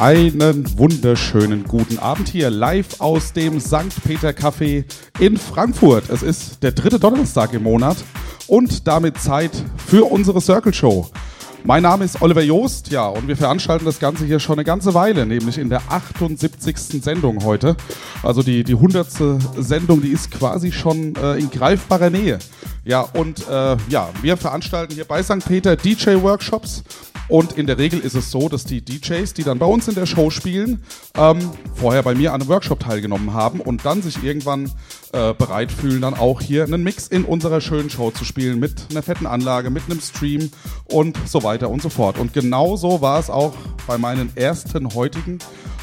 Einen wunderschönen guten Abend hier live aus dem St. Peter Café in Frankfurt. Es ist der dritte Donnerstag im Monat und damit Zeit für unsere Circle Show. Mein Name ist Oliver Joost, ja, und wir veranstalten das Ganze hier schon eine ganze Weile, nämlich in der 78. Sendung heute. Also die, die 100. Sendung, die ist quasi schon äh, in greifbarer Nähe. Ja, und äh, ja, wir veranstalten hier bei St. Peter DJ-Workshops und in der Regel ist es so, dass die DJs, die dann bei uns in der Show spielen, ähm, vorher bei mir an einem Workshop teilgenommen haben und dann sich irgendwann äh, bereit fühlen, dann auch hier einen Mix in unserer schönen Show zu spielen mit einer fetten Anlage, mit einem Stream und so weiter und so fort. Und genauso war es auch bei meinen ersten heutigen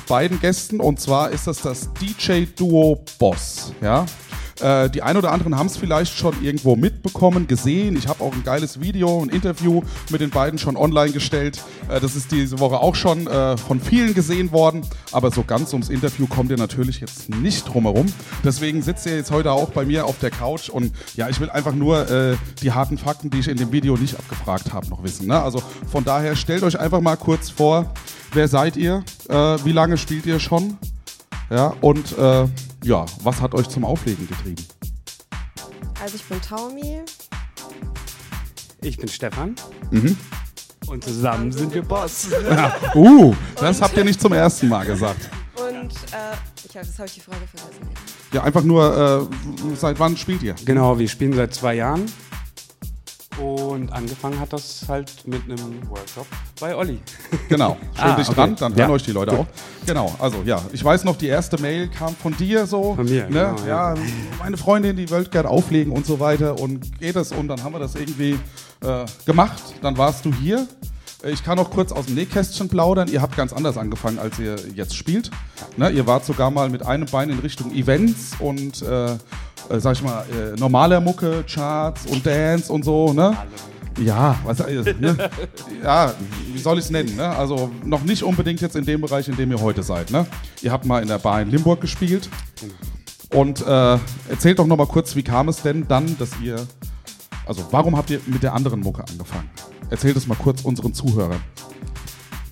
beiden Gästen und zwar ist das das DJ-Duo Boss. Ja, äh, die ein oder anderen haben es vielleicht schon irgendwo mitbekommen, gesehen. Ich habe auch ein geiles Video, ein Interview mit den beiden schon online gestellt. Äh, das ist diese Woche auch schon äh, von vielen gesehen worden. Aber so ganz ums Interview kommt ihr natürlich jetzt nicht drumherum. Deswegen sitzt ihr jetzt heute auch bei mir auf der Couch. Und ja, ich will einfach nur äh, die harten Fakten, die ich in dem Video nicht abgefragt habe, noch wissen. Ne? Also von daher stellt euch einfach mal kurz vor, wer seid ihr? Äh, wie lange spielt ihr schon? Ja, und äh, ja, was hat euch zum Auflegen getrieben? Also ich bin Taumi. Ich bin Stefan. Mhm. Und zusammen sind wir Boss. Ja, uh, das habt ihr nicht zum ersten Mal gesagt. Und äh, ich hab, das habe ich die Frage vergessen. Ja, einfach nur, äh, seit wann spielt ihr? Genau, wir spielen seit zwei Jahren. Und angefangen hat das halt mit einem Workshop bei Olli. Genau, schön Ah, dich okay. dran, dann hören Ja. euch die Leute auch. Genau, also ja, ich weiß noch, die erste Mail kam von dir so. Von mir, ne? genau, ja. ja. meine Freundin, die wollte gerne auflegen und so weiter und geht es und dann haben wir das irgendwie äh, gemacht. Dann warst du hier. Ich kann noch kurz aus dem Nähkästchen plaudern. Ihr habt ganz anders angefangen, als ihr jetzt spielt. Ne? Ihr wart sogar mal mit einem Bein in Richtung Events und, äh, äh, sag ich mal, äh, normaler Mucke, Charts und Dance und so. Ne? Ja, was, ne? ja, wie soll ich es nennen? Ne? Also noch nicht unbedingt jetzt in dem Bereich, in dem ihr heute seid. Ne? Ihr habt mal in der Bar in Limburg gespielt. Und äh, erzählt doch noch mal kurz, wie kam es denn dann, dass ihr, also warum habt ihr mit der anderen Mucke angefangen? Erzählt es mal kurz unseren Zuhörern.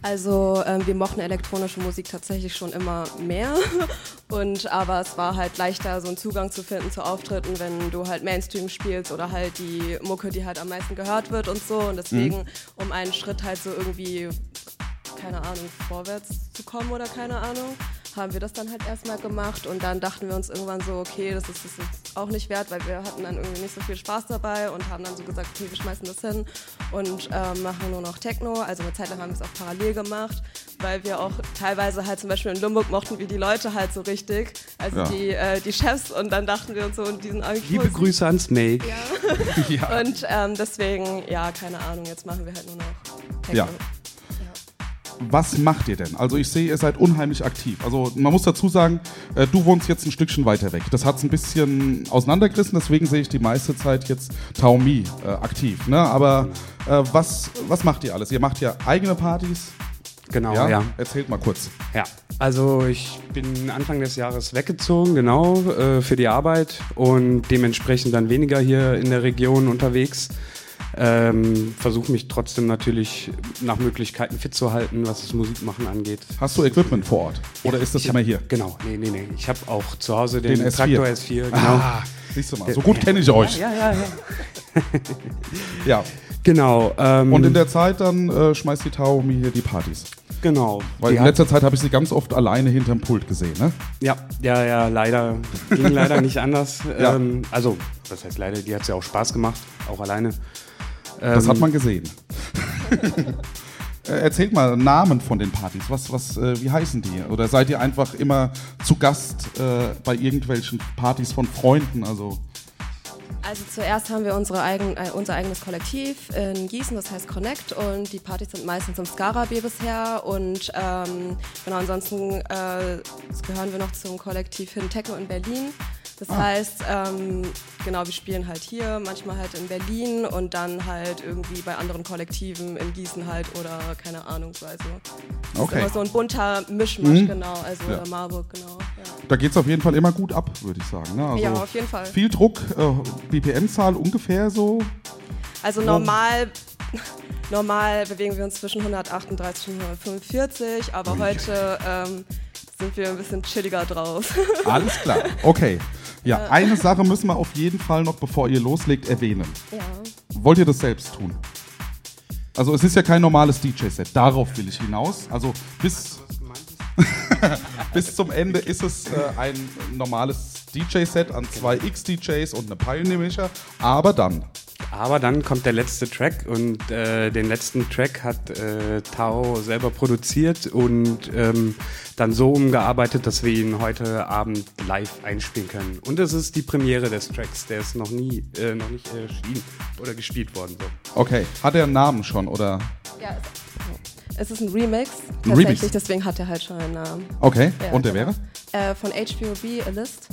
Also ähm, wir mochten elektronische Musik tatsächlich schon immer mehr. Und aber es war halt leichter, so einen Zugang zu finden zu Auftritten, wenn du halt Mainstream spielst oder halt die Mucke, die halt am meisten gehört wird und so. Und deswegen, um einen Schritt halt so irgendwie, keine Ahnung, vorwärts zu kommen oder keine Ahnung, haben wir das dann halt erstmal gemacht und dann dachten wir uns irgendwann so, okay, das ist das jetzt auch nicht wert, weil wir hatten dann irgendwie nicht so viel Spaß dabei und haben dann so gesagt, okay, wir schmeißen das hin und ähm, machen nur noch Techno. Also eine Zeit lang haben wir es auch parallel gemacht, weil wir auch teilweise halt zum Beispiel in Limburg mochten wir die Leute halt so richtig, also Ja. die, äh, die Chefs und dann dachten wir uns so, und die sind eigentlich Liebe Grüße an Snake. ja. und ähm, deswegen, ja, keine Ahnung, jetzt machen wir halt nur noch Techno. Ja. Was macht ihr denn? Also ich sehe, ihr seid unheimlich aktiv. Also man muss dazu sagen, äh, du wohnst jetzt ein Stückchen weiter weg. Das hat es ein bisschen auseinandergerissen, deswegen sehe ich die meiste Zeit jetzt Taomi äh, aktiv. Ne? Aber äh, was, was macht ihr alles? Ihr macht ja eigene Partys. Genau, ja. Erzählt mal kurz. Ja, also ich bin Anfang des Jahres weggezogen, genau, äh, für die Arbeit und dementsprechend dann weniger hier in der Region unterwegs. Ähm, Versuche mich trotzdem natürlich nach Möglichkeiten fit zu halten, was das Musikmachen angeht. Hast du Equipment vor Ort? Oder ist das immer hab, hier? Genau, nee, nee, nee. Ich habe auch zu Hause den, Den S4. Traktor S4, genau. Ah, siehst du mal, so gut kenne ich euch. Ja, ja, ja. Ja. Genau. Ähm, Und in der Zeit dann äh, schmeißt die Taomi hier die Partys. genau. Weil in letzter Zeit habe ich sie ganz oft alleine hinterm Pult gesehen. Ne? Ja, ja, ja, leider. Ging leider nicht anders. Ja. Ähm, also, das heißt leider, die hat ja auch Spaß gemacht, auch alleine. Das Ähm, hat man gesehen. Äh, Erzählt mal Namen von den Partys. Was, was, äh, wie heißen die? Oder seid ihr einfach immer zu Gast äh, bei irgendwelchen Partys von Freunden? Also Also zuerst haben wir unsere eigen, äh, unser eigenes Kollektiv in Gießen, das heißt Connect und die Partys sind meistens im Skara-B bisher und ähm, genau ansonsten äh, gehören wir noch zum Kollektiv Techno in Berlin. Das heißt, ähm, genau, wir spielen halt hier, manchmal halt in Berlin und dann halt irgendwie bei anderen Kollektiven in Gießen halt oder keine Ahnung, so. Also das Okay. ist immer so ein bunter Mischmasch, Mhm. genau. Also Ja. Marburg, genau. Ja. Da geht es auf jeden Fall immer gut ab, würde ich sagen. Ne? Also Ja, auf jeden Fall. Viel Druck, äh, BPM-Zahl ungefähr so. Also normal, normal bewegen wir uns zwischen 138 und 145, aber heute ähm, sind wir ein bisschen chilliger drauf. Alles klar. Okay. Ja, eine Sache müssen wir auf jeden Fall noch, bevor ihr loslegt, erwähnen. ja. Wollt ihr das selbst tun? Also es ist ja kein normales DJ-Set. Darauf will ich hinaus. Also bis, bis zum Ende ist es äh, ein normales DJ-Set an zwei X-DJs und eine Pioneer-Mischer. Aber dann. Aber dann kommt der letzte Track und äh, den letzten Track hat äh, Tao selber produziert und ähm, dann so umgearbeitet, dass wir ihn heute Abend live einspielen können. Und es ist die Premiere des Tracks, der ist noch nie, äh, noch nicht erschienen oder gespielt worden. So. Okay. Hat er einen Namen schon oder? ja es, es ist ein Remix, Ein tatsächlich, Remix. deswegen hat er halt schon einen Namen. Okay. Ja, und der genau. wäre? Äh, von HBOB, A List.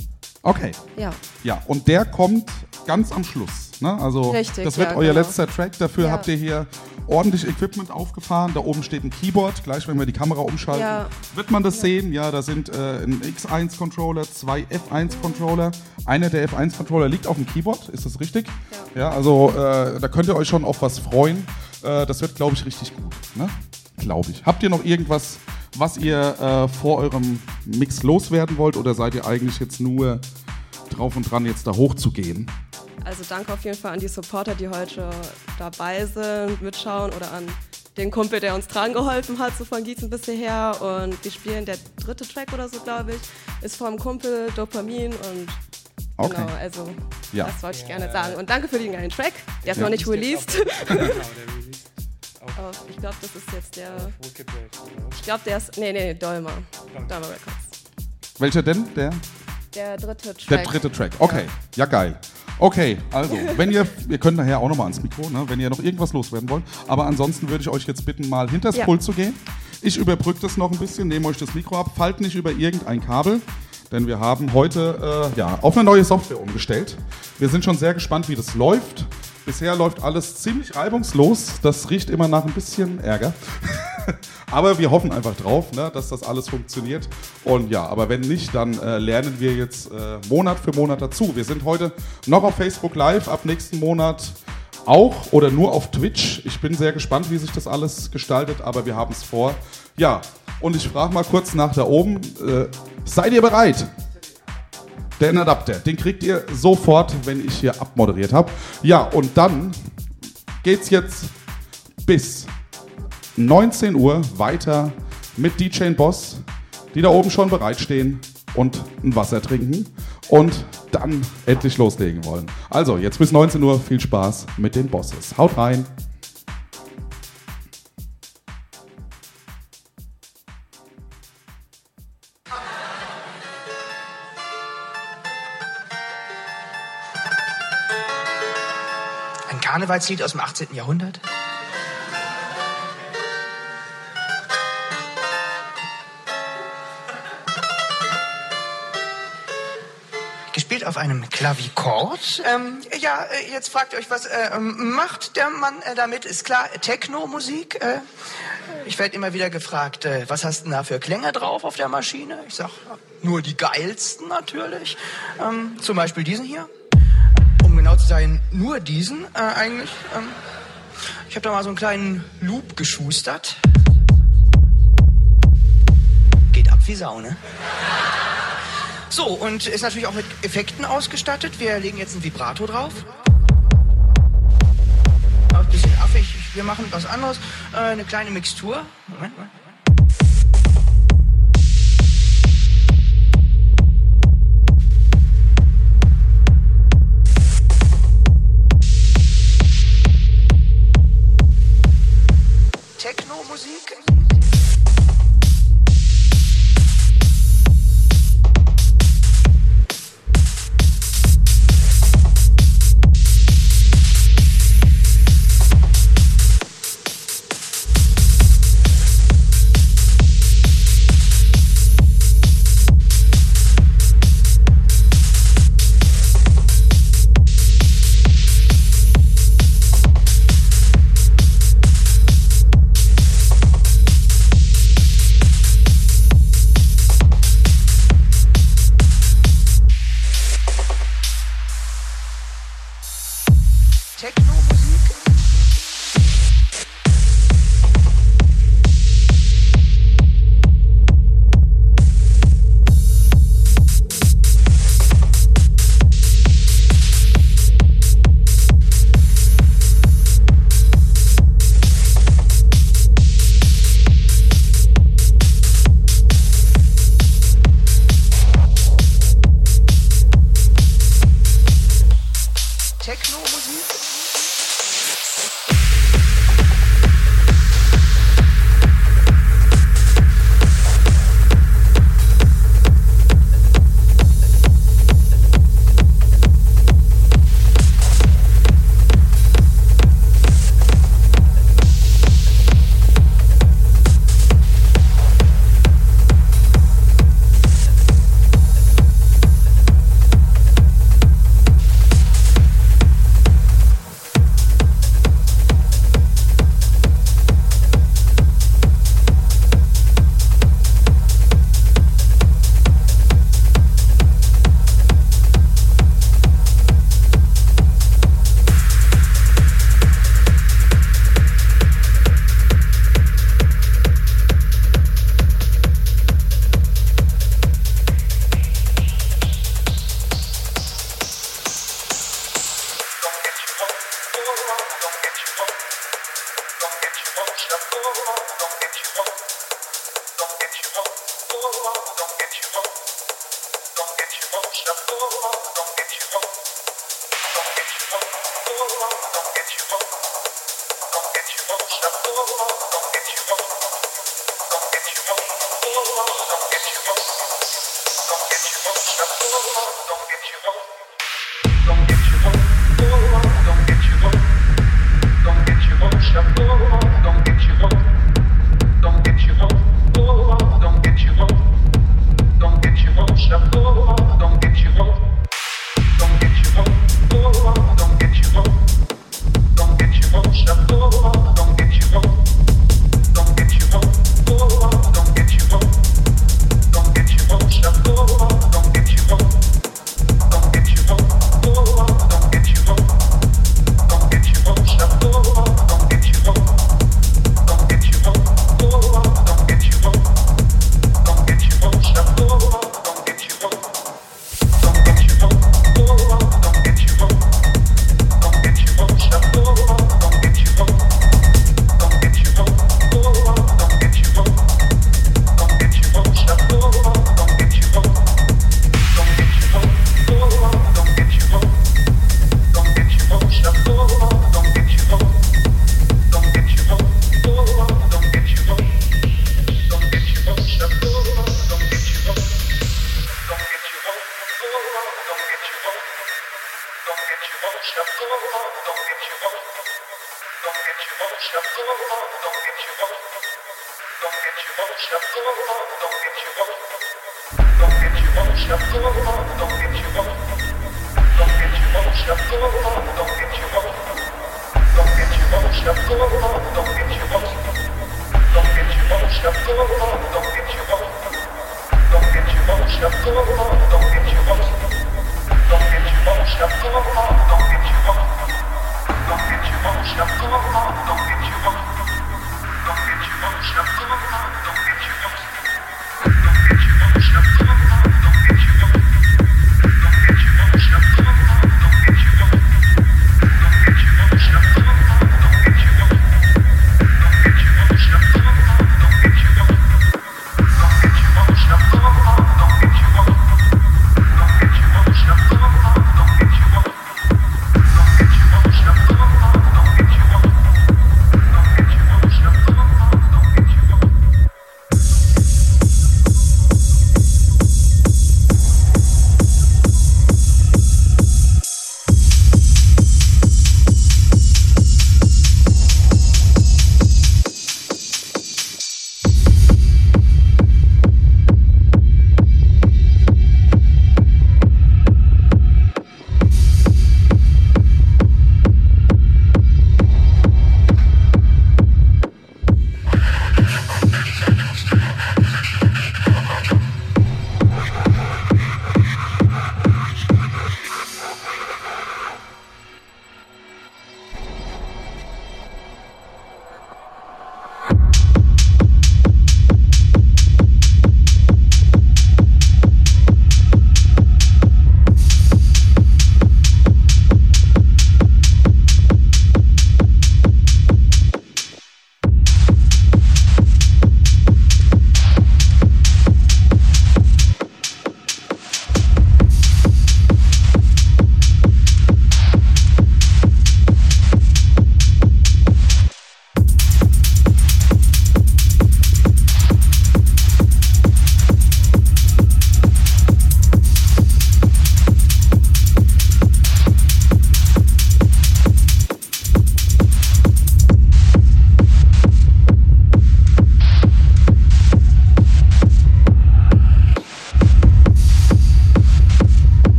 Okay. Ja. Ja, und der kommt ganz am Schluss. Ne? Also Richtig, das wird ja, euer genau. letzter Track. Dafür Ja. habt ihr hier ordentlich Equipment aufgefahren. Da oben steht ein Keyboard. Gleich, wenn wir die Kamera umschalten, Ja. wird man das sehen. Ja, da sind äh, ein X1-Controller, zwei F1-Controller. Einer der F1-Controller liegt auf dem Keyboard. Ist das richtig? Ja. also äh, da könnt ihr euch schon auf was freuen. Äh, das wird, glaube ich, richtig gut. Ne? Glaube ich. Habt ihr noch irgendwas, was ihr äh, vor eurem Mix loswerden wollt? Oder seid ihr eigentlich jetzt nur drauf und dran, jetzt da hochzugehen? Also danke auf jeden Fall an die Supporter, die heute dabei sind, mitschauen oder an den Kumpel, der uns dran geholfen hat, so von Gießen bis hierher. Und wir spielen der dritte Track oder so, glaube ich, ist vom Kumpel Dopamin und Okay. genau, also Ja. das wollte ich gerne sagen. Und danke für den geilen Track. Der ist Ja. noch nicht released. auf Auf- ich glaube, das ist jetzt der. Wicked Wave? Ich glaube, der ist. Nee, nee, Dolmer. Dolmer Records. Welcher denn? Der? Der dritte Track. Der dritte Track. Okay, ja geil. Okay, also, wenn ihr, ihr könnt nachher auch nochmal ans Mikro, ne, wenn ihr noch irgendwas loswerden wollt. Aber ansonsten würde ich euch jetzt bitten, mal hinters Ja. Pult zu gehen. Ich überbrücke das noch ein bisschen, nehme euch das Mikro ab, fallt nicht über irgendein Kabel, denn wir haben heute äh, ja, auf eine neue Software umgestellt. Wir sind schon sehr gespannt, wie das läuft. Bisher läuft alles ziemlich reibungslos. Das riecht immer nach ein bisschen Ärger. Aber wir hoffen einfach drauf, ne, dass das alles funktioniert. Und ja, aber wenn nicht, dann äh, lernen wir jetzt äh, Monat für Monat dazu. Wir sind heute noch auf Facebook Live, ab nächsten Monat auch oder nur auf Twitch. Ich bin sehr gespannt, wie sich das alles gestaltet, aber wir haben es vor. Ja, und ich frage mal kurz nach da oben. Äh, seid ihr bereit? Den Adapter, den kriegt ihr sofort, wenn ich hier abmoderiert habe. Ja, und dann geht's jetzt bis 19 Uhr weiter mit DJ Boss, die da oben schon bereitstehen und ein Wasser trinken und dann endlich loslegen wollen. Also, jetzt bis 19 Uhr viel Spaß mit den Bosses. Haut rein! Karnevalslied aus dem 18. Jahrhundert? Gespielt auf einem Klavikord. Ähm, ja, äh, jetzt fragt ihr euch, was äh, ähm, macht der Mann äh, damit? Ist klar, Techno-Musik. Äh, ich werde immer wieder gefragt, äh, was hast du denn da für Klänge drauf auf der Maschine? Ich sag, nur die geilsten natürlich. Ähm, zum Beispiel diesen hier genau zu sein, nur diesen äh, eigentlich. Ähm, ich habe da mal so einen kleinen Loop geschustert. Geht ab wie Sau, ne? So, und ist natürlich auch mit Effekten ausgestattet. Wir legen jetzt ein Vibrato drauf. Ein bisschen affig. Wir machen was anderes. Äh, eine kleine Mixtur. Moment, Moment.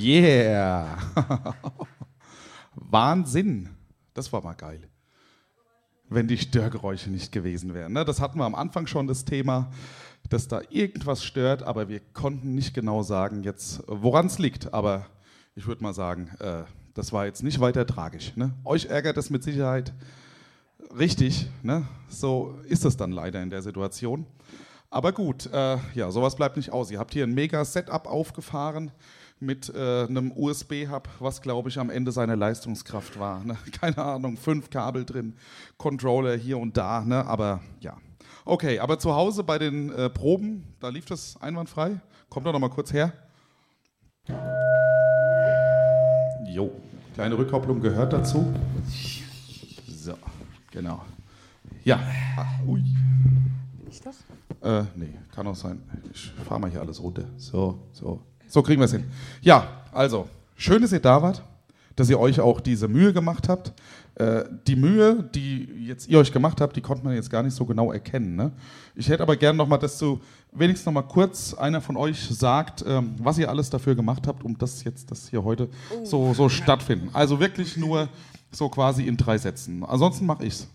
Yeah. Wahnsinn. Das war mal geil. Wenn die Störgeräusche nicht gewesen wären. Ne? Das hatten wir am Anfang schon das Thema, dass da irgendwas stört, aber wir konnten nicht genau sagen, jetzt woran es liegt. Aber ich würde mal sagen, äh, das war jetzt nicht weiter tragisch. Ne? Euch ärgert es mit Sicherheit richtig. Ne? So ist es dann leider in der Situation. Aber gut, äh, ja, sowas bleibt nicht aus. Ihr habt hier ein mega Setup aufgefahren mit äh, einem USB-Hub, was glaube ich am Ende seiner Leistungskraft war. Ne? Keine Ahnung, fünf Kabel drin, Controller hier und da, ne? aber ja. Okay, aber zu Hause bei den äh, Proben, da lief das einwandfrei. Kommt doch noch mal kurz her. Jo, kleine Rückkopplung gehört dazu. So, genau. Ja. Ah, ui. Bin ich das? Äh, nee, kann auch sein. Ich fahre mal hier alles runter. So, so. So kriegen wir es hin. Ja, also, schön, dass ihr da wart, dass ihr euch auch diese Mühe gemacht habt. Äh, die Mühe, die jetzt ihr euch gemacht habt, die konnte man jetzt gar nicht so genau erkennen. Ne? Ich hätte aber gerne nochmal, dass du wenigstens nochmal kurz einer von euch sagt, ähm, was ihr alles dafür gemacht habt, um das jetzt, das hier heute so, so stattfinden. Also wirklich nur so quasi in drei Sätzen. Ansonsten mache ich's.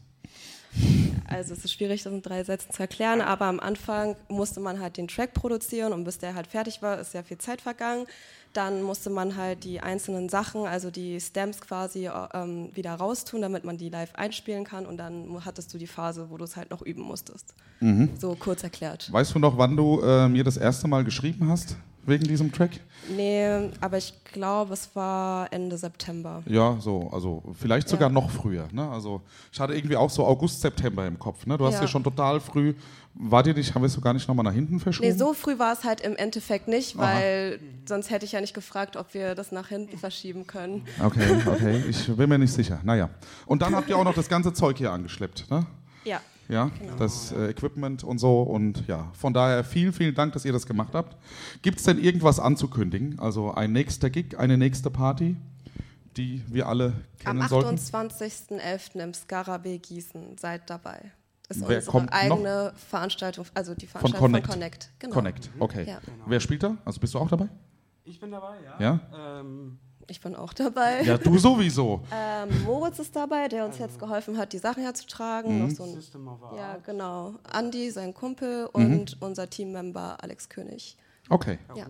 Also es ist schwierig, das in drei Sätzen zu erklären, aber am Anfang musste man halt den Track produzieren und bis der halt fertig war, ist sehr viel Zeit vergangen. Dann musste man halt die einzelnen Sachen, also die Stamps quasi ähm, wieder raustun, damit man die live einspielen kann und dann hattest du die Phase, wo du es halt noch üben musstest. Mhm. So kurz erklärt. Weißt du noch, wann du äh, mir das erste Mal geschrieben hast? Wegen diesem Track? Nee, aber ich glaube, es war Ende September. Ja, so, also vielleicht sogar ja. noch früher. Ne? Also ich hatte irgendwie auch so August, September im Kopf. Ne? Du hast ja. ja schon total früh, war dir nicht, haben wir es so gar nicht nochmal nach hinten verschoben? Nee, so früh war es halt im Endeffekt nicht, weil Aha. sonst hätte ich ja nicht gefragt, ob wir das nach hinten verschieben können. Okay, okay, ich bin mir nicht sicher. Naja. Und dann habt ihr auch noch das ganze Zeug hier angeschleppt, ne? Ja ja, genau. das äh, Equipment und so. Und ja, von daher vielen, vielen Dank, dass ihr das gemacht habt. Gibt es denn irgendwas anzukündigen? Also ein nächster Gig, eine nächste Party, die wir alle kennen Am sollten? Am 28.11. im Skarabee Gießen. Seid dabei. Das ist Wer unsere eigene noch? Veranstaltung, also die Veranstaltung von Connect. Von Connect. Genau. Connect, okay. Ja. Wer spielt da? Also bist du auch dabei? Ich bin dabei, ja. ja? Ähm ich bin auch dabei. Ja, du sowieso. ähm, Moritz ist dabei, der uns jetzt geholfen hat, die Sachen herzutragen. Mhm. Noch so ein, ja, genau. Andi, sein Kumpel und mhm. unser Teammember Alex König. Okay. Ja.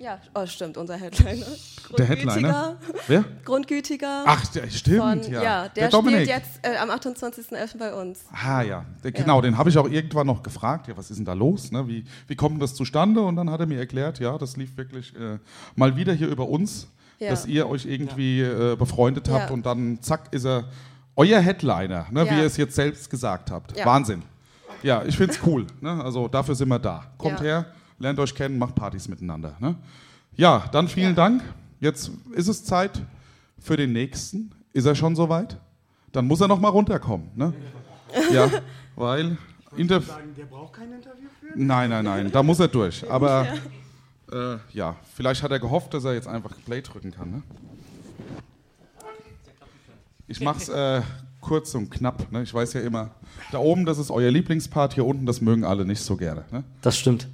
Ja, oh, stimmt, unser Headliner. Der Headliner? Wer? Grundgütiger. Ach, der, stimmt, von, ja. Ja, der, der spielt jetzt äh, am 28.11. bei uns. Ah, ja. Der, genau, ja. den habe ich auch irgendwann noch gefragt. Ja, was ist denn da los? Ne? Wie, wie kommt das zustande? Und dann hat er mir erklärt, ja, das lief wirklich äh, mal wieder hier über uns, ja. dass ihr euch irgendwie äh, befreundet habt und dann zack ist er euer Headliner, ne, wie ihr es jetzt selbst gesagt habt. Wahnsinn. Ja, ich finde es cool. Ne? Also dafür sind wir da. Kommt her lernt euch kennen, macht Partys miteinander. Ne? Ja, dann vielen ja. Dank. Jetzt ist es Zeit für den nächsten. Ist er schon soweit? Dann muss er noch mal runterkommen. Ne? Ja, weil Interv sagen, der braucht kein Interview für? Nein, nein, nein, da muss er durch. Aber äh, ja, vielleicht hat er gehofft, dass er jetzt einfach Play drücken kann. Ne? Ich mach's äh, kurz und knapp. Ne? Ich weiß ja immer, da oben, das ist euer Lieblingspart, hier unten, das mögen alle nicht so gerne. Ne? Das stimmt.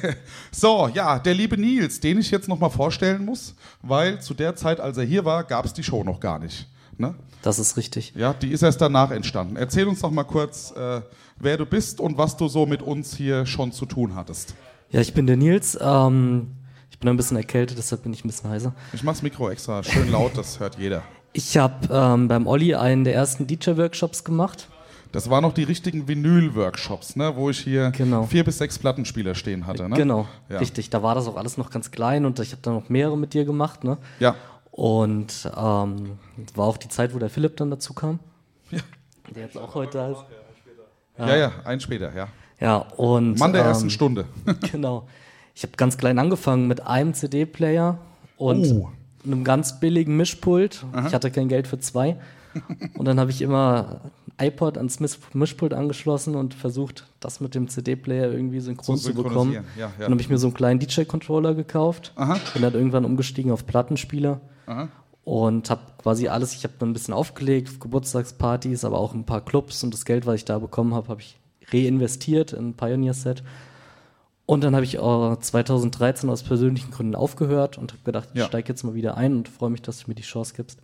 so, ja, der liebe Nils, den ich jetzt nochmal vorstellen muss, weil zu der Zeit, als er hier war, gab es die Show noch gar nicht. Ne? Das ist richtig. Ja, die ist erst danach entstanden. Erzähl uns doch mal kurz, äh, wer du bist und was du so mit uns hier schon zu tun hattest. Ja, ich bin der Nils. Ähm, ich bin ein bisschen erkältet, deshalb bin ich ein bisschen heiser. Ich mach's Mikro extra schön laut, das hört jeder. Ich habe ähm, beim Olli einen der ersten DJ-Workshops gemacht. Das waren noch die richtigen Vinyl-Workshops, ne, wo ich hier genau. vier bis sechs Plattenspieler stehen hatte. Ne? Genau, ja. richtig. Da war das auch alles noch ganz klein und ich habe da noch mehrere mit dir gemacht. Ne? Ja. Und ähm, war auch die Zeit, wo der Philipp dann dazu kam. Ja. Der jetzt auch heute da ist. Ja, ja, ja ein später, ja. Ja, und. Mann der ähm, ersten Stunde. genau. Ich habe ganz klein angefangen mit einem CD-Player und oh. Einem ganz billigen Mischpult. Aha. Ich hatte kein Geld für zwei. Und dann habe ich immer iPod ans Mischpult angeschlossen und versucht, das mit dem CD-Player irgendwie synchron zu, zu bekommen. Ja, ja. Dann habe ich mir so einen kleinen DJ-Controller gekauft. Aha. Bin dann irgendwann umgestiegen auf Plattenspieler. Aha. Und habe quasi alles, ich habe dann ein bisschen aufgelegt, Geburtstagspartys, aber auch ein paar Clubs und das Geld, was ich da bekommen habe, habe ich reinvestiert in ein Pioneer-Set. Und dann habe ich auch 2013 aus persönlichen Gründen aufgehört und habe gedacht, ich ja. steige jetzt mal wieder ein und freue mich, dass du mir die Chance gibst.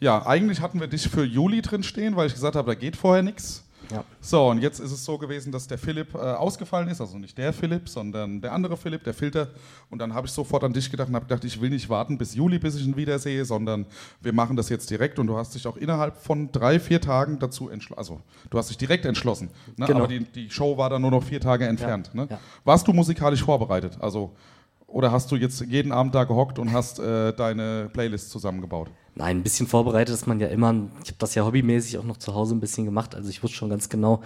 Ja, eigentlich hatten wir dich für Juli drin stehen, weil ich gesagt habe, da geht vorher nichts. Ja. So, und jetzt ist es so gewesen, dass der Philipp äh, ausgefallen ist, also nicht der Philipp, sondern der andere Philipp, der Filter. Und dann habe ich sofort an dich gedacht und habe gedacht, ich will nicht warten bis Juli, bis ich ihn wiedersehe, sondern wir machen das jetzt direkt. Und du hast dich auch innerhalb von drei, vier Tagen dazu entschlossen. Also, du hast dich direkt entschlossen. Ne? Genau. Aber die, die Show war dann nur noch vier Tage entfernt. Ne? ja. Warst du musikalisch vorbereitet? Also, oder hast du jetzt jeden Abend da gehockt und hast äh, deine Playlist zusammengebaut? Nein, ein bisschen vorbereitet ist man ja immer. Ich habe das ja hobbymäßig auch noch zu Hause ein bisschen gemacht. Also ich wusste schon ganz genau,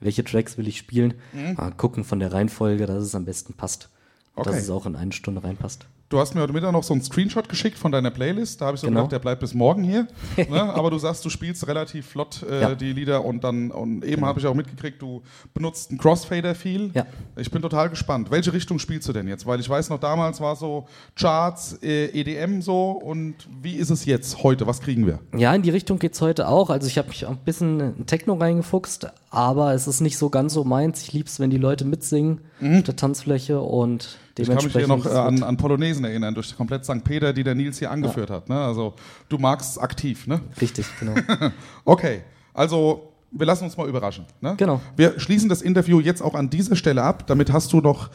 welche Tracks will ich spielen. Mal gucken von der Reihenfolge, dass es am besten passt. Okay. Dass es auch in eine Stunde reinpasst. Du hast mir heute Mittag noch so einen Screenshot geschickt von deiner Playlist. Da habe ich so Genau. gedacht, der bleibt bis morgen hier. ne? Aber du sagst, du spielst relativ flott äh, Ja. die Lieder und dann und eben habe ich auch mitgekriegt, du benutzt einen Crossfader viel. Ja. Ich bin total gespannt. Welche Richtung spielst du denn jetzt? Weil ich weiß noch, damals war so Charts, äh, EDM so und wie ist es jetzt heute? Was kriegen wir? Ja, in die Richtung geht's heute auch. Also ich habe mich auch ein bisschen in Techno reingefuchst, aber es ist nicht so ganz so meins. Ich lieb's, wenn die Leute mitsingen auf der Tanzfläche und Mhm. Ich kann mich hier noch äh, an, an Polonesen erinnern, durch komplett St. Peter, die der Nils hier angeführt hat. Ne? Also du magst es aktiv, ne? Richtig, genau. Okay, also wir lassen uns mal überraschen. Ne? Genau. Wir schließen das Interview jetzt auch an dieser Stelle ab. Damit hast du noch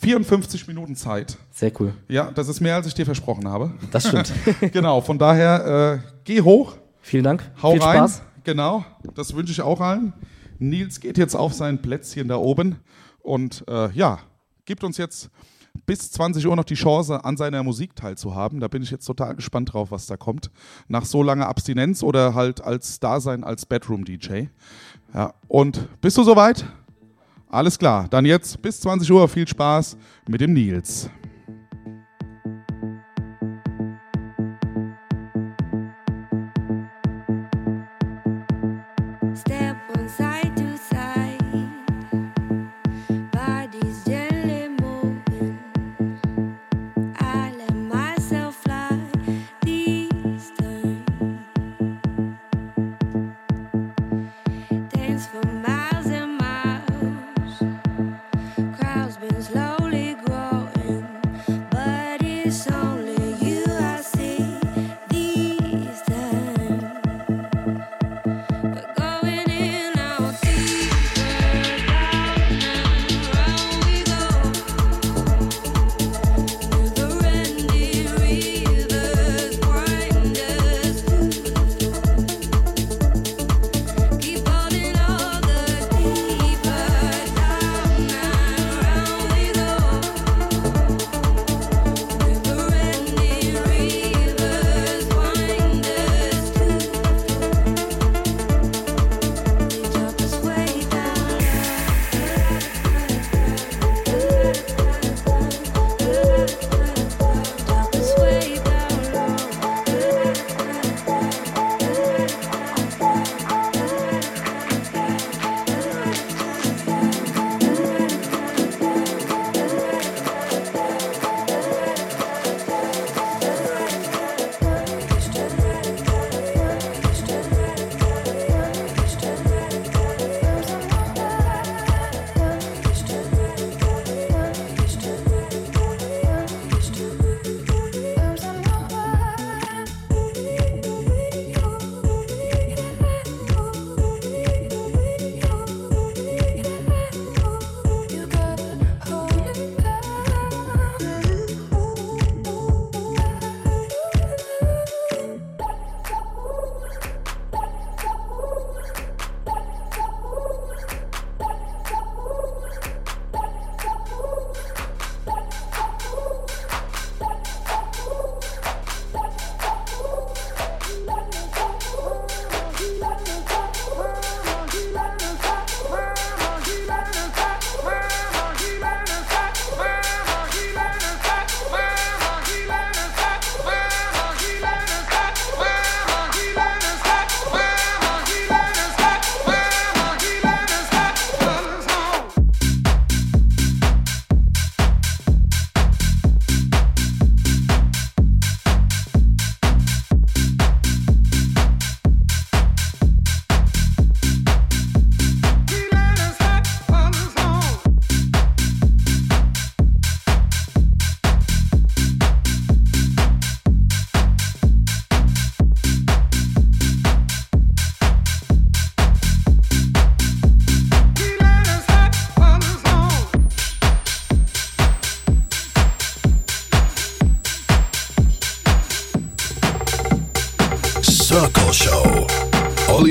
54 Minuten Zeit. Sehr cool. Ja, das ist mehr, als ich dir versprochen habe. Das stimmt. genau, von daher äh, geh hoch, Vielen Dank. hau Viel rein. Spaß. Genau, das wünsche ich auch allen. Nils geht jetzt auf sein Plätzchen da oben und äh, ja, gibt uns jetzt bis 20 Uhr noch die Chance, an seiner Musik teilzuhaben. Da bin ich jetzt total gespannt drauf, was da kommt. Nach so langer Abstinenz oder halt als Dasein als Bedroom-DJ. Ja, und bist du soweit? Alles klar, dann jetzt bis 20 Uhr viel Spaß mit dem Nils.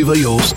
Oliver Joost and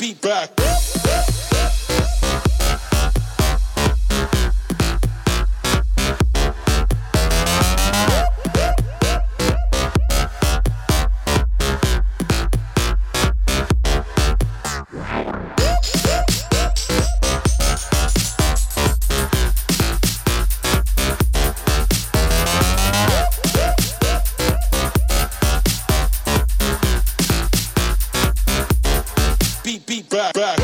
be back. Back, back.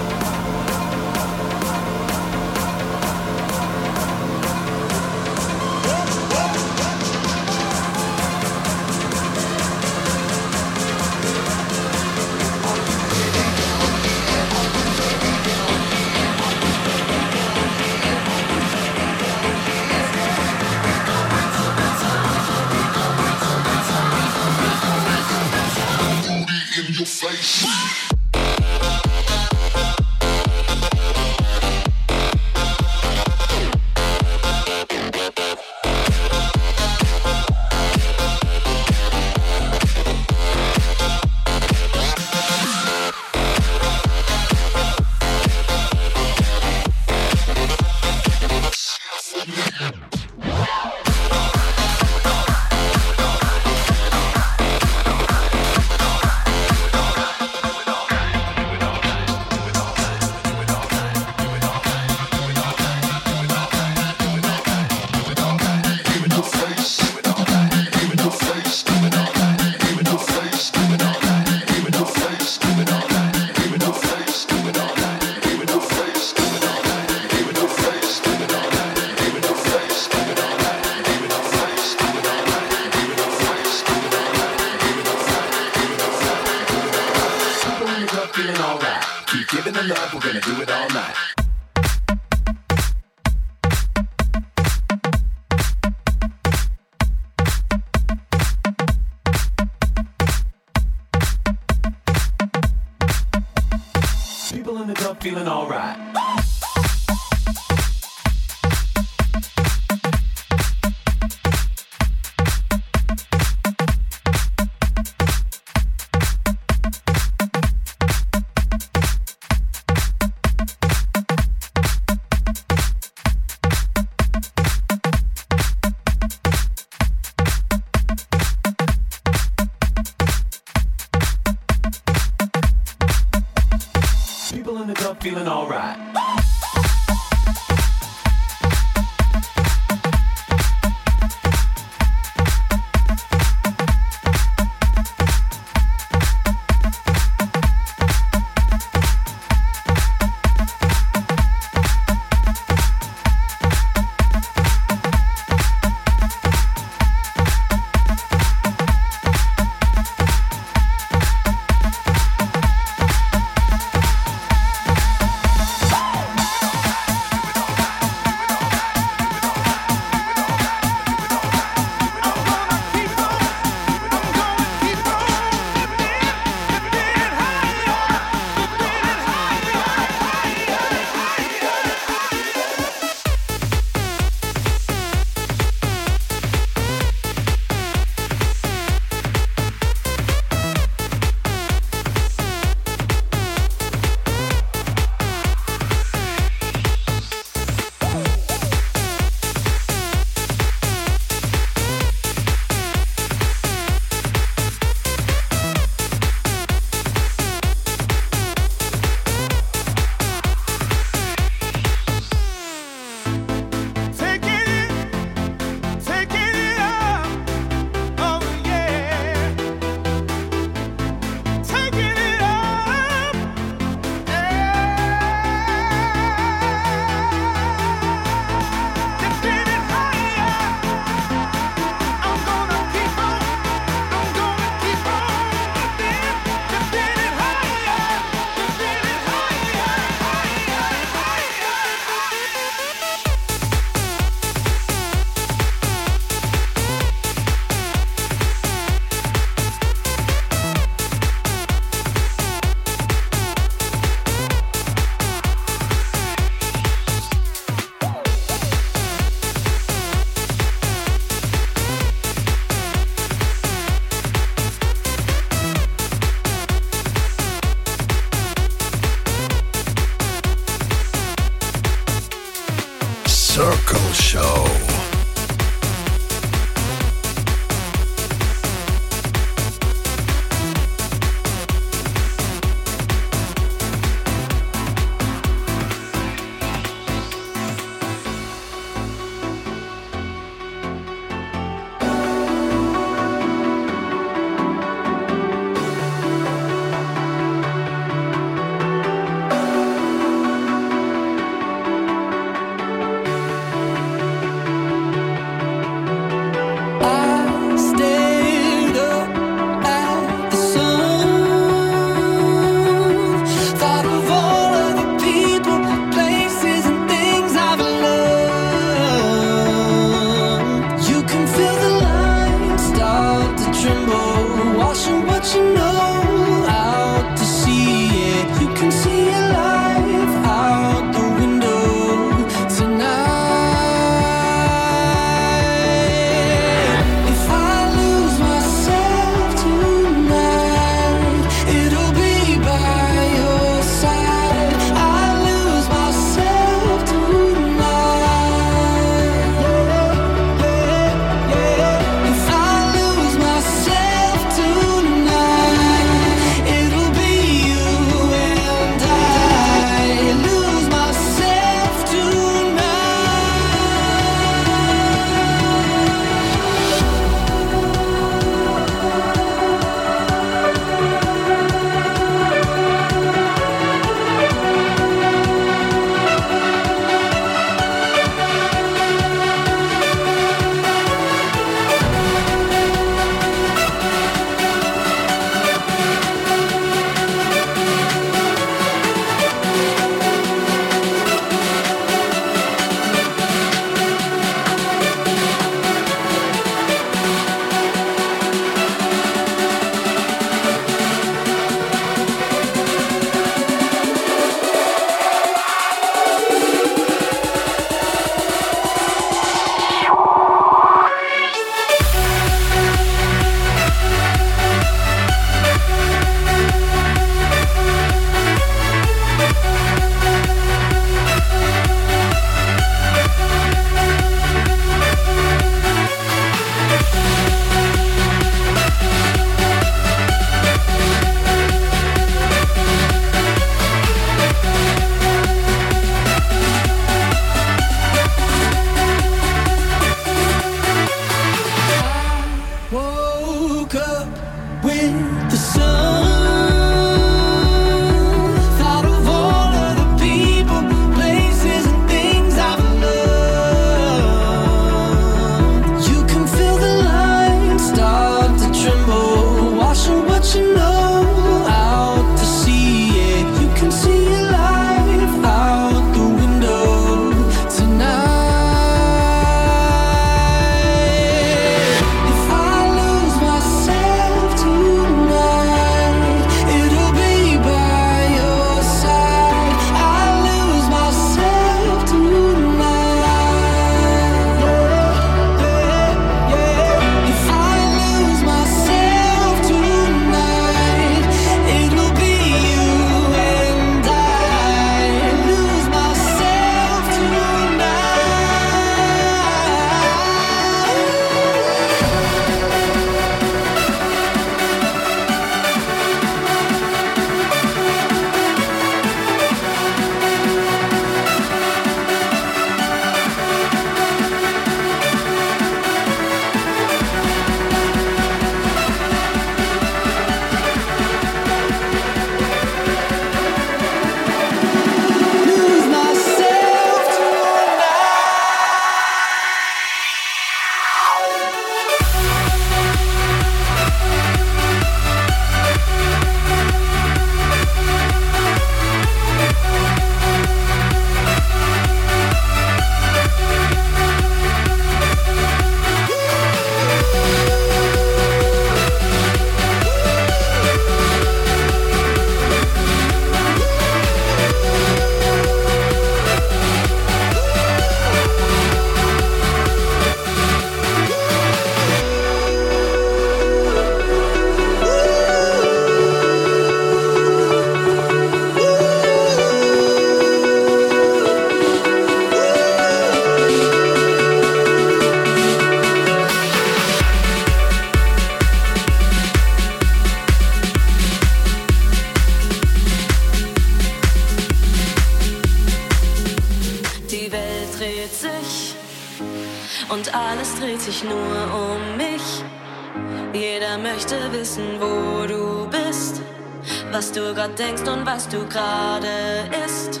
Grad denkst und was du gerade isst.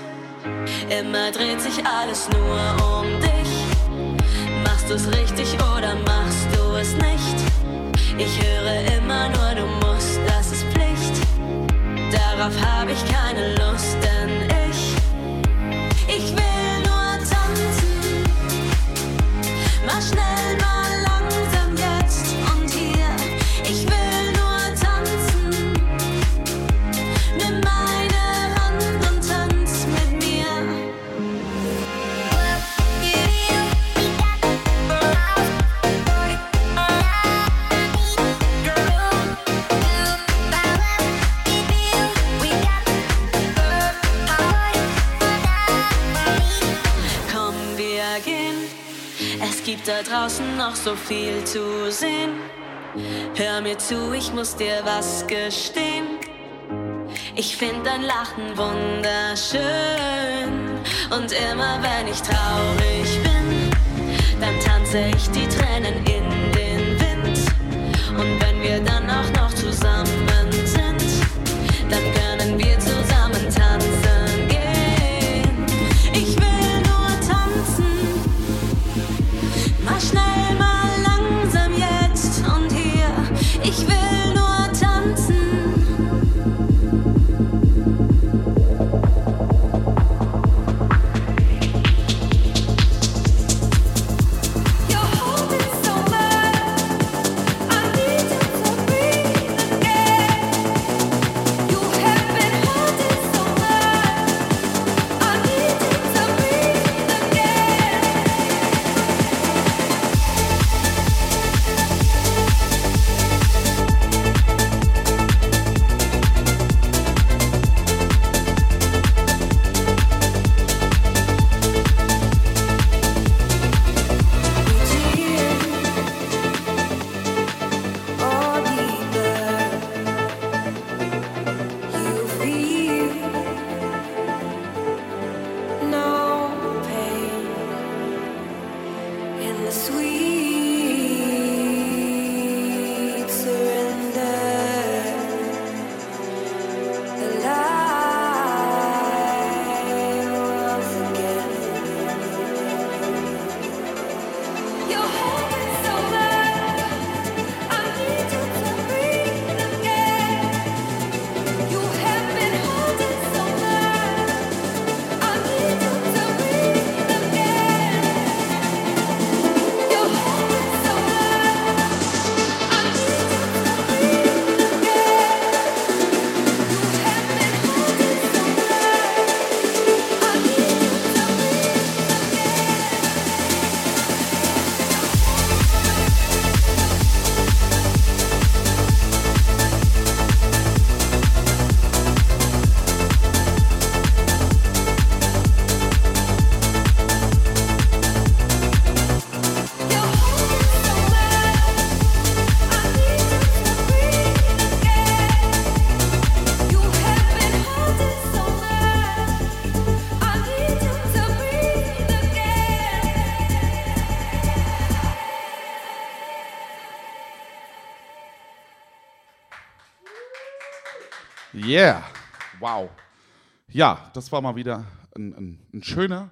Immer dreht sich alles nur um dich. Machst du's richtig oder machst du es nicht? Ich höre immer nur, du musst, das ist Pflicht. Darauf habe ich keine Lust, denn ich, ich will nur tanzen. Mach schnell, draußen noch so viel zu sehen. Hör mir zu, ich muss dir was gestehen. Ich find dein Lachen wunderschön. Und immer wenn ich traurig bin, dann tanze ich die Tränen in den Wind. Und wenn wir dann auch noch zusammen sind, Yeah, wow. Ja, das war mal wieder ein, ein, ein schöner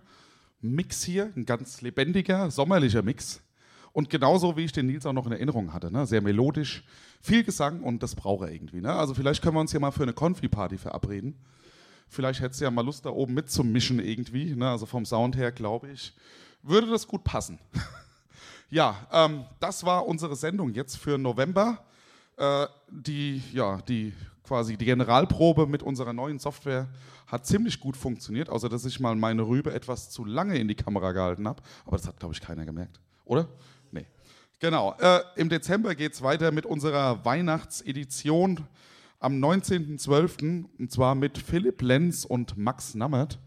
Mix hier, ein ganz lebendiger, sommerlicher Mix. Und genauso wie ich den Nils auch noch in Erinnerung hatte, ne? sehr melodisch, viel Gesang und das braucht er irgendwie. Ne? Also vielleicht können wir uns ja mal für eine Konfi-Party verabreden. Vielleicht hättest du ja mal Lust, da oben mitzumischen irgendwie. Ne? Also vom Sound her, glaube ich, würde das gut passen. ja, ähm, das war unsere Sendung jetzt für November. Äh, die, ja, die quasi die Generalprobe mit unserer neuen Software hat ziemlich gut funktioniert, außer dass ich mal meine Rübe etwas zu lange in die Kamera gehalten habe. Aber das hat, glaube ich, keiner gemerkt. Oder? Nee. Genau. Äh, Im Dezember geht es weiter mit unserer Weihnachtsedition am 19.12. und zwar mit Philipp Lenz und Max Nammert.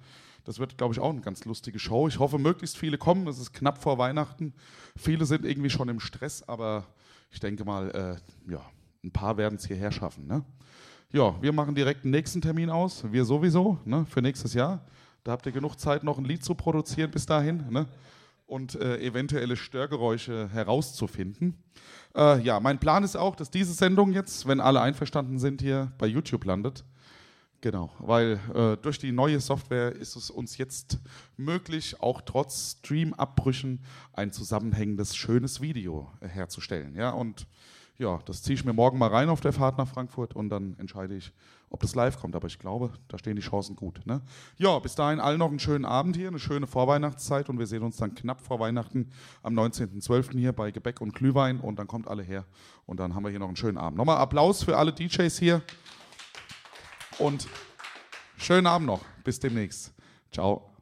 Das wird, glaube ich, auch eine ganz lustige Show. Ich hoffe, möglichst viele kommen. Es ist knapp vor Weihnachten. Viele sind irgendwie schon im Stress, aber ich denke mal, äh, ja, ein paar werden es hierher schaffen. Ne? Ja, wir machen direkt den nächsten Termin aus. Wir sowieso, ne, für nächstes Jahr. Da habt ihr genug Zeit, noch ein Lied zu produzieren bis dahin. Ne? und äh, eventuelle Störgeräusche herauszufinden. Äh, ja, mein Plan ist auch, dass diese Sendung jetzt, wenn alle einverstanden sind, hier bei YouTube landet. Genau, weil äh, durch die neue Software ist es uns jetzt möglich, auch trotz Streamabbrüchen ein zusammenhängendes, schönes Video herzustellen. Ja, und ja, das ziehe ich mir morgen mal rein auf der Fahrt nach Frankfurt und dann entscheide ich, ob das live kommt. Aber ich glaube, da stehen die Chancen gut. Ne? Ja, bis dahin allen noch einen schönen Abend hier, eine schöne Vorweihnachtszeit und wir sehen uns dann knapp vor Weihnachten am 19.12. hier bei Gebäck und Glühwein und dann kommt alle her und dann haben wir hier noch einen schönen Abend. Nochmal Applaus für alle DJs hier und schönen Abend noch. Bis demnächst. Ciao.